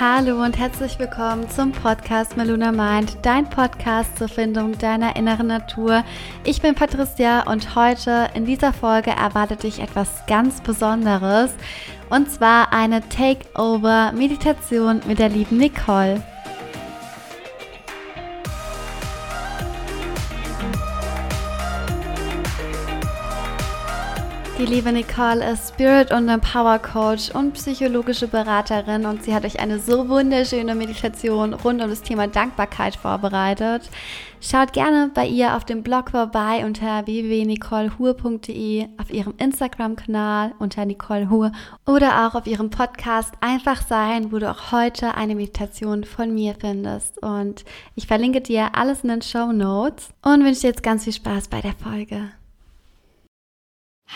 Hallo und herzlich willkommen zum Podcast Meluna Mind, dein Podcast zur Findung deiner inneren Natur. Ich bin Patricia und heute in dieser Folge erwartet dich etwas ganz Besonderes und zwar eine Takeover-Meditation mit der lieben Nicole. Die liebe Nicole ist Spirit- und Empower Coach und psychologische Beraterin und sie hat euch eine so wunderschöne Meditation rund um das Thema Dankbarkeit vorbereitet. Schaut gerne bei ihr auf dem Blog vorbei unter www.nicolehur.de, auf ihrem Instagram-Kanal unter Nicole Hur oder auch auf ihrem Podcast Einfach Sein, wo du auch heute eine Meditation von mir findest. Und ich verlinke dir alles in den Show Notes und wünsche dir jetzt ganz viel Spaß bei der Folge.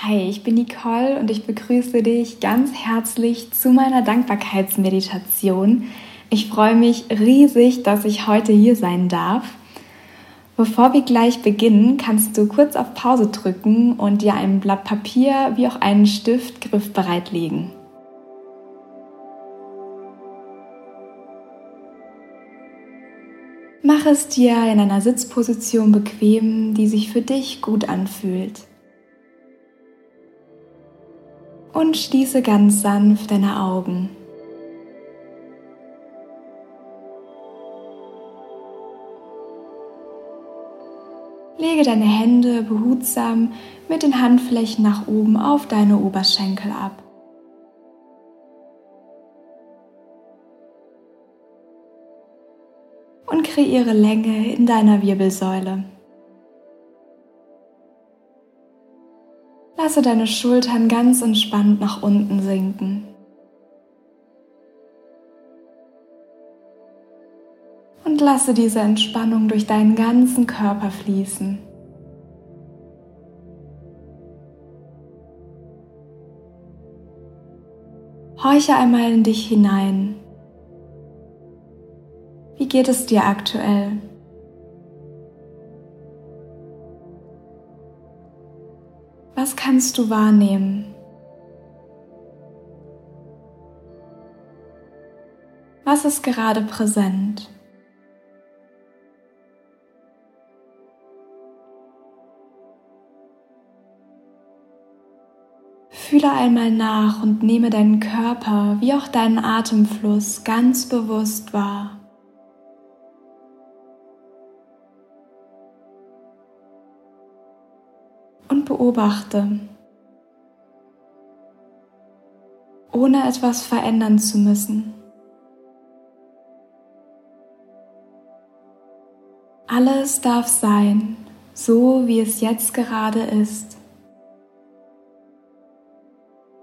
Hi, ich bin Nicole und ich begrüße dich ganz herzlich zu meiner Dankbarkeitsmeditation. Ich freue mich riesig, dass ich heute hier sein darf. Bevor wir gleich beginnen, kannst du kurz auf Pause drücken und dir ein Blatt Papier wie auch einen Stift griffbereit legen. Mach es dir in einer Sitzposition bequem, die sich für dich gut anfühlt. Und schließe ganz sanft deine Augen. Lege deine Hände behutsam mit den Handflächen nach oben auf deine Oberschenkel ab. Und kreiere Länge in deiner Wirbelsäule. Lasse deine Schultern ganz entspannt nach unten sinken. Und lasse diese Entspannung durch deinen ganzen Körper fließen. Horche einmal in dich hinein. Wie geht es dir aktuell? Was kannst du wahrnehmen? Was ist gerade präsent? Fühle einmal nach und nehme deinen Körper wie auch deinen Atemfluss ganz bewusst wahr. Beobachte, ohne etwas verändern zu müssen. Alles darf sein, so wie es jetzt gerade ist.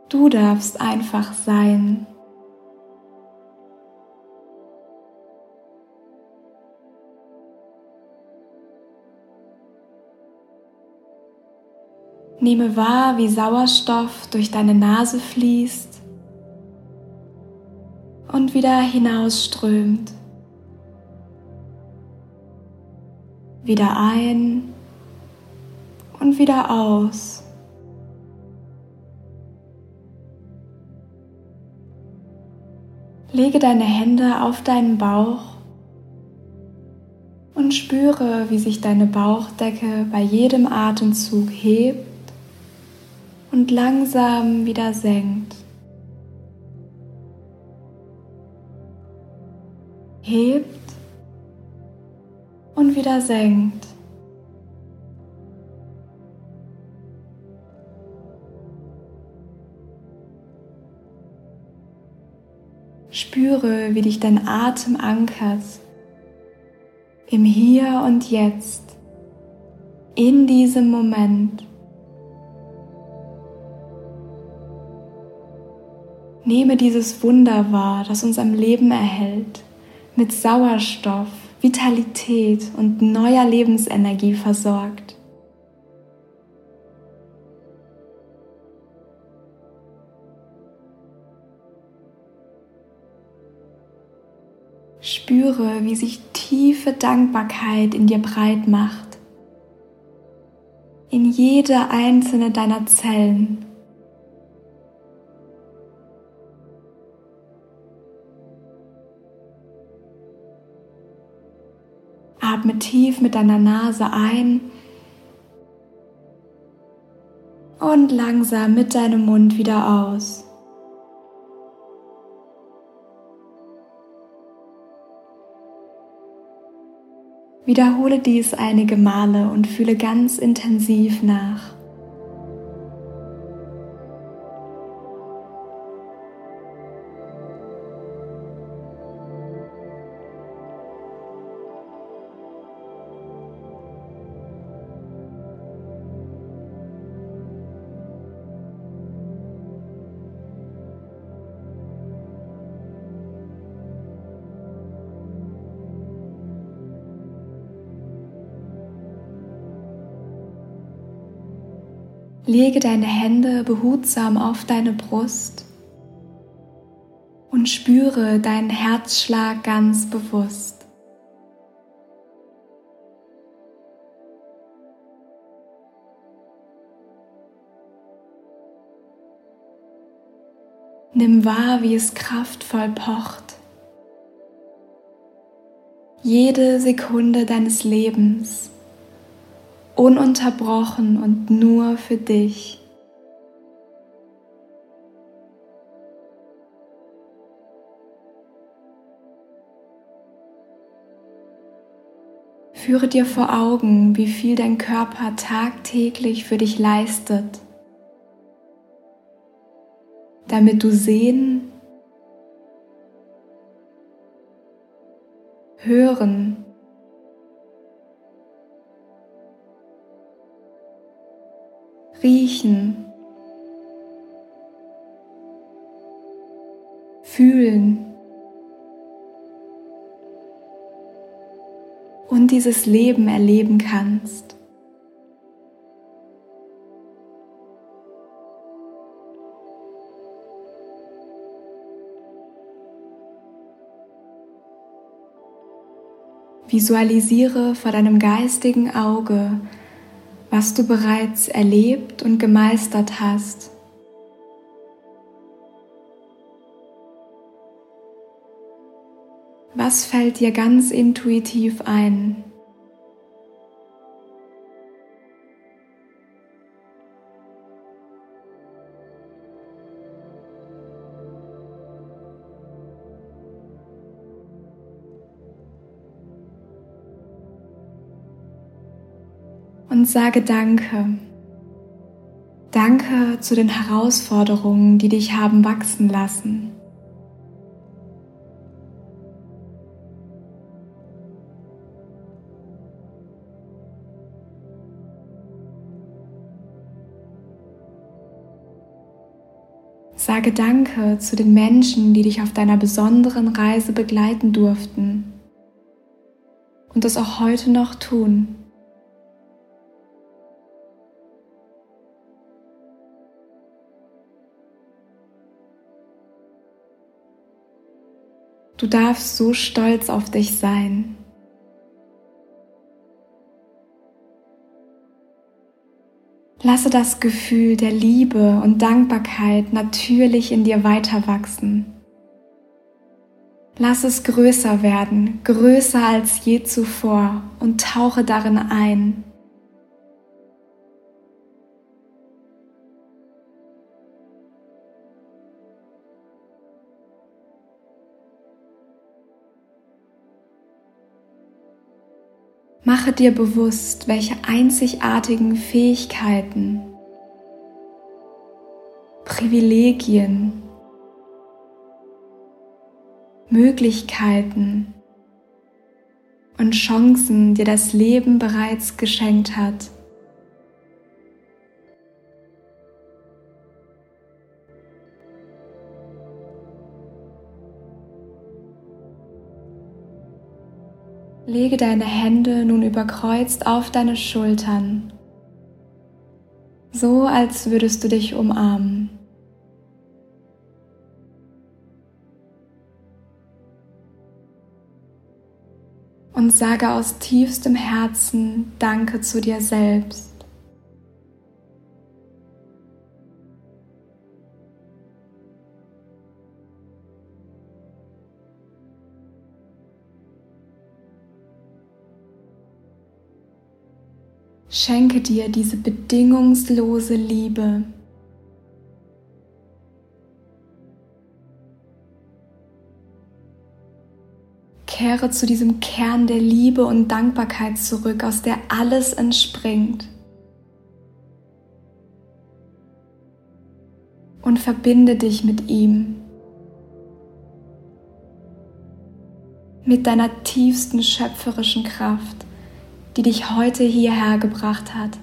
Du darfst einfach sein. Nehme wahr, wie Sauerstoff durch deine Nase fließt und wieder hinausströmt. Wieder ein und wieder aus. Lege deine Hände auf deinen Bauch und spüre, wie sich deine Bauchdecke bei jedem Atemzug hebt und langsam wieder senkt. Hebt und wieder senkt. Spüre, wie dich dein Atem ankert im Hier und Jetzt, in diesem Moment. Nehme dieses Wunder wahr, das uns am Leben erhält, mit Sauerstoff, Vitalität und neuer Lebensenergie versorgt. Spüre, wie sich tiefe Dankbarkeit in dir breit macht, in jede einzelne deiner Zellen. Atme tief mit deiner Nase ein und langsam mit deinem Mund wieder aus. Wiederhole dies einige Male und fühle ganz intensiv nach. Lege deine Hände behutsam auf deine Brust und spüre deinen Herzschlag ganz bewusst. Nimm wahr, wie es kraftvoll pocht. Jede Sekunde deines Lebens ununterbrochen und nur für dich. Führe dir vor Augen, wie viel dein Körper tagtäglich für dich leistet, damit du sehen, hören riechen, fühlen und dieses Leben erleben kannst. Visualisiere vor deinem geistigen Auge was du bereits erlebt und gemeistert hast. Was fällt dir ganz intuitiv ein? Und sage Danke. Danke zu den Herausforderungen, die dich haben wachsen lassen. Sage Danke zu den Menschen, die dich auf deiner besonderen Reise begleiten durften und das auch heute noch tun. Du darfst so stolz auf dich sein. Lasse das Gefühl der Liebe und Dankbarkeit natürlich in dir weiter wachsen. Lass es größer werden, größer als je zuvor und tauche darin ein. Mache dir bewusst, welche einzigartigen Fähigkeiten, Privilegien, Möglichkeiten und Chancen dir das Leben bereits geschenkt hat. Lege deine Hände nun überkreuzt auf deine Schultern, so als würdest du dich umarmen. Und sage aus tiefstem Herzen Danke zu dir selbst. Schenke dir diese bedingungslose Liebe. Kehre zu diesem Kern der Liebe und Dankbarkeit zurück, aus der alles entspringt. Und verbinde dich mit ihm. Mit deiner tiefsten schöpferischen Kraft, die dich heute hierher gebracht hat.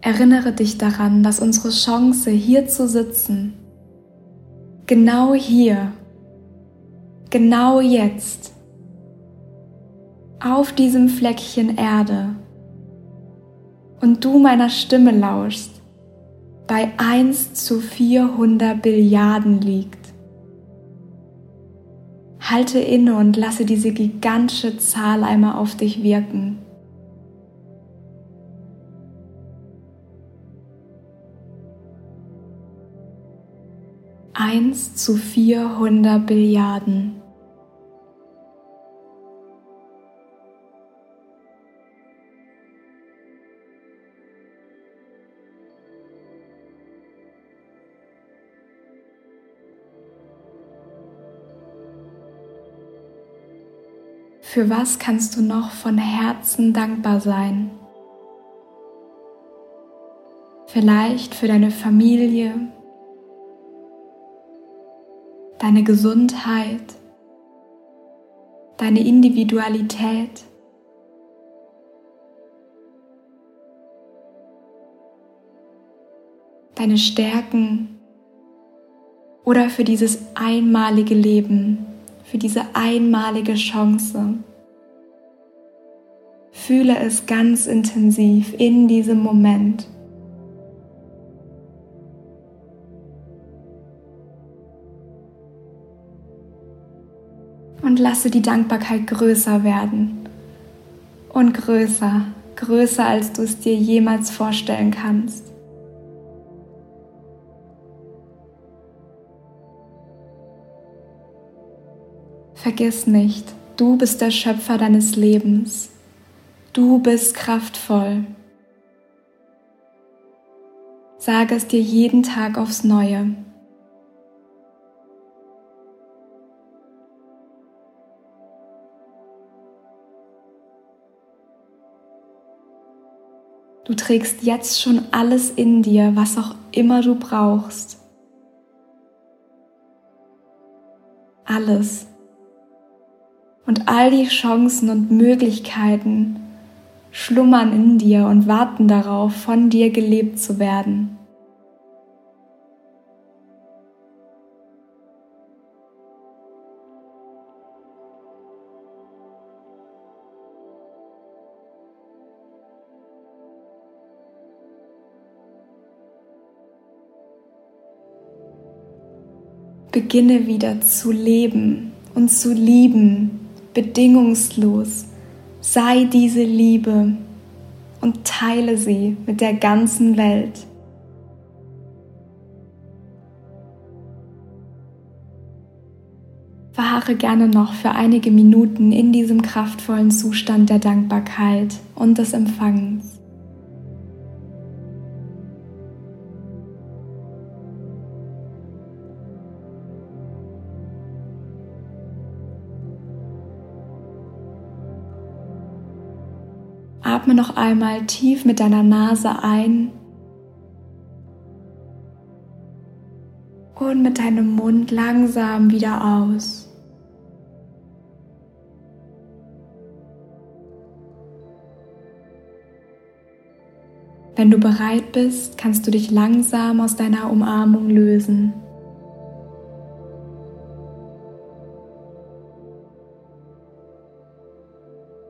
Erinnere dich daran, dass unsere Chance, hier zu sitzen, genau hier, genau jetzt, auf diesem Fleckchen Erde und du meiner Stimme lauschst, bei 1 zu 400 Billiarden liegt. Halte inne und lasse diese gigantische Zahl einmal auf dich wirken. 1 zu 400 Billiarden. Für was kannst du noch von Herzen dankbar sein? Vielleicht für deine Familie, deine Gesundheit, deine Individualität. deine Stärken oder für dieses einmalige Leben, für diese einmalige Chance. Fühle es ganz intensiv in diesem Moment. und lasse die Dankbarkeit größer werden und größer, größer als du es dir jemals vorstellen kannst. Vergiss nicht, du bist der Schöpfer deines Lebens. Du bist kraftvoll. Sage es dir jeden Tag aufs Neue. Du trägst jetzt schon alles in dir, was auch immer du brauchst. Alles. Und all die Chancen und Möglichkeiten schlummern in dir und warten darauf, von dir gelebt zu werden. Beginne wieder zu leben und zu lieben, bedingungslos. Sei diese Liebe und teile sie mit der ganzen Welt. Verharre gerne noch für einige Minuten in diesem kraftvollen Zustand der Dankbarkeit und des Empfangens. Atme noch einmal tief mit deiner Nase ein und mit deinem Mund langsam wieder aus. Wenn du bereit bist, kannst du dich langsam aus deiner Umarmung lösen.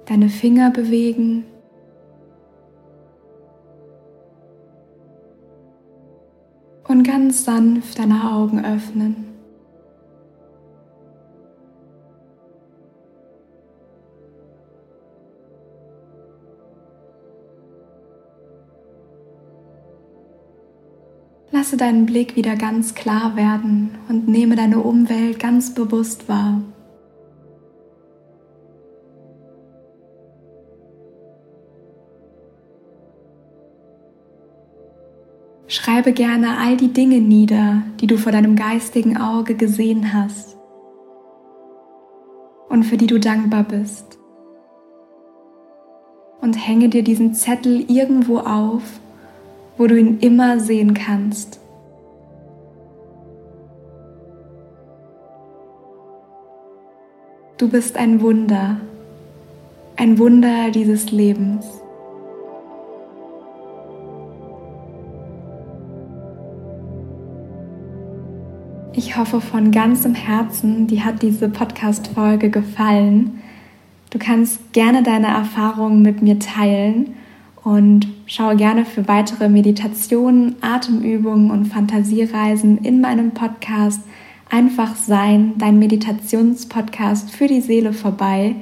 Deine Finger bewegen und ganz sanft deine Augen öffnen. Lasse deinen Blick wieder ganz klar werden und nehme deine Umwelt ganz bewusst wahr. Schreibe gerne all die Dinge nieder, die du vor deinem geistigen Auge gesehen hast und für die du dankbar bist. Und hänge dir diesen Zettel irgendwo auf, wo du ihn immer sehen kannst. Du bist ein Wunder, ein Wunder dieses Lebens. Ich hoffe von ganzem Herzen, dir hat diese Podcast-Folge gefallen. Du kannst gerne deine Erfahrungen mit mir teilen und schaue gerne für weitere Meditationen, Atemübungen und Fantasiereisen in meinem Podcast Einfach Sein, dein Meditationspodcast für die Seele vorbei.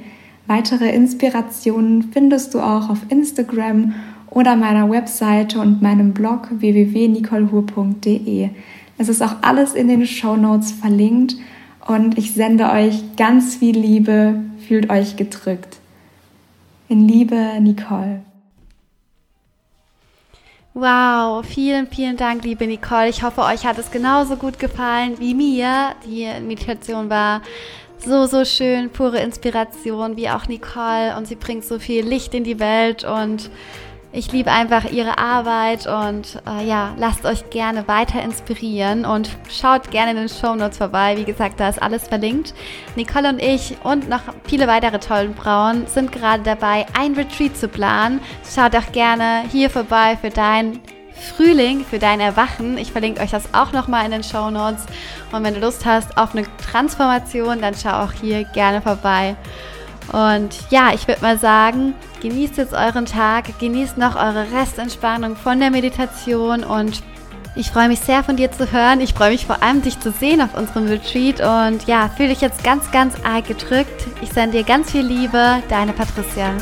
Weitere Inspirationen findest du auch auf Instagram oder meiner Webseite und meinem Blog www.nicolehur.de. Es ist auch alles in den Show Notes verlinkt und ich sende euch ganz viel Liebe. Fühlt euch gedrückt. In Liebe, Nicole. Wow, vielen, vielen Dank, liebe Nicole. Ich hoffe, euch hat es genauso gut gefallen wie mir. Die Meditation war so, so schön, pure Inspiration, wie auch Nicole. Und sie bringt so viel Licht in die Welt und ich liebe einfach ihre Arbeit und äh, ja, lasst euch gerne weiter inspirieren und schaut gerne in den Show Notes vorbei. Wie gesagt, da ist alles verlinkt. Nicole und ich und noch viele weitere tollen Frauen sind gerade dabei, ein Retreat zu planen. Schaut auch gerne hier vorbei für dein Frühling, für dein Erwachen. Ich verlinke euch das auch nochmal in den Show Notes. Und wenn du Lust hast auf eine Transformation, dann schau auch hier gerne vorbei. Und ja, ich würde mal sagen, genießt jetzt euren Tag, genießt noch eure Restentspannung von der Meditation und ich freue mich sehr von dir zu hören. Ich freue mich vor allem, dich zu sehen auf unserem Retreat und ja, fühle dich jetzt ganz, ganz arg gedrückt. Ich sende dir ganz viel Liebe, deine Patricia.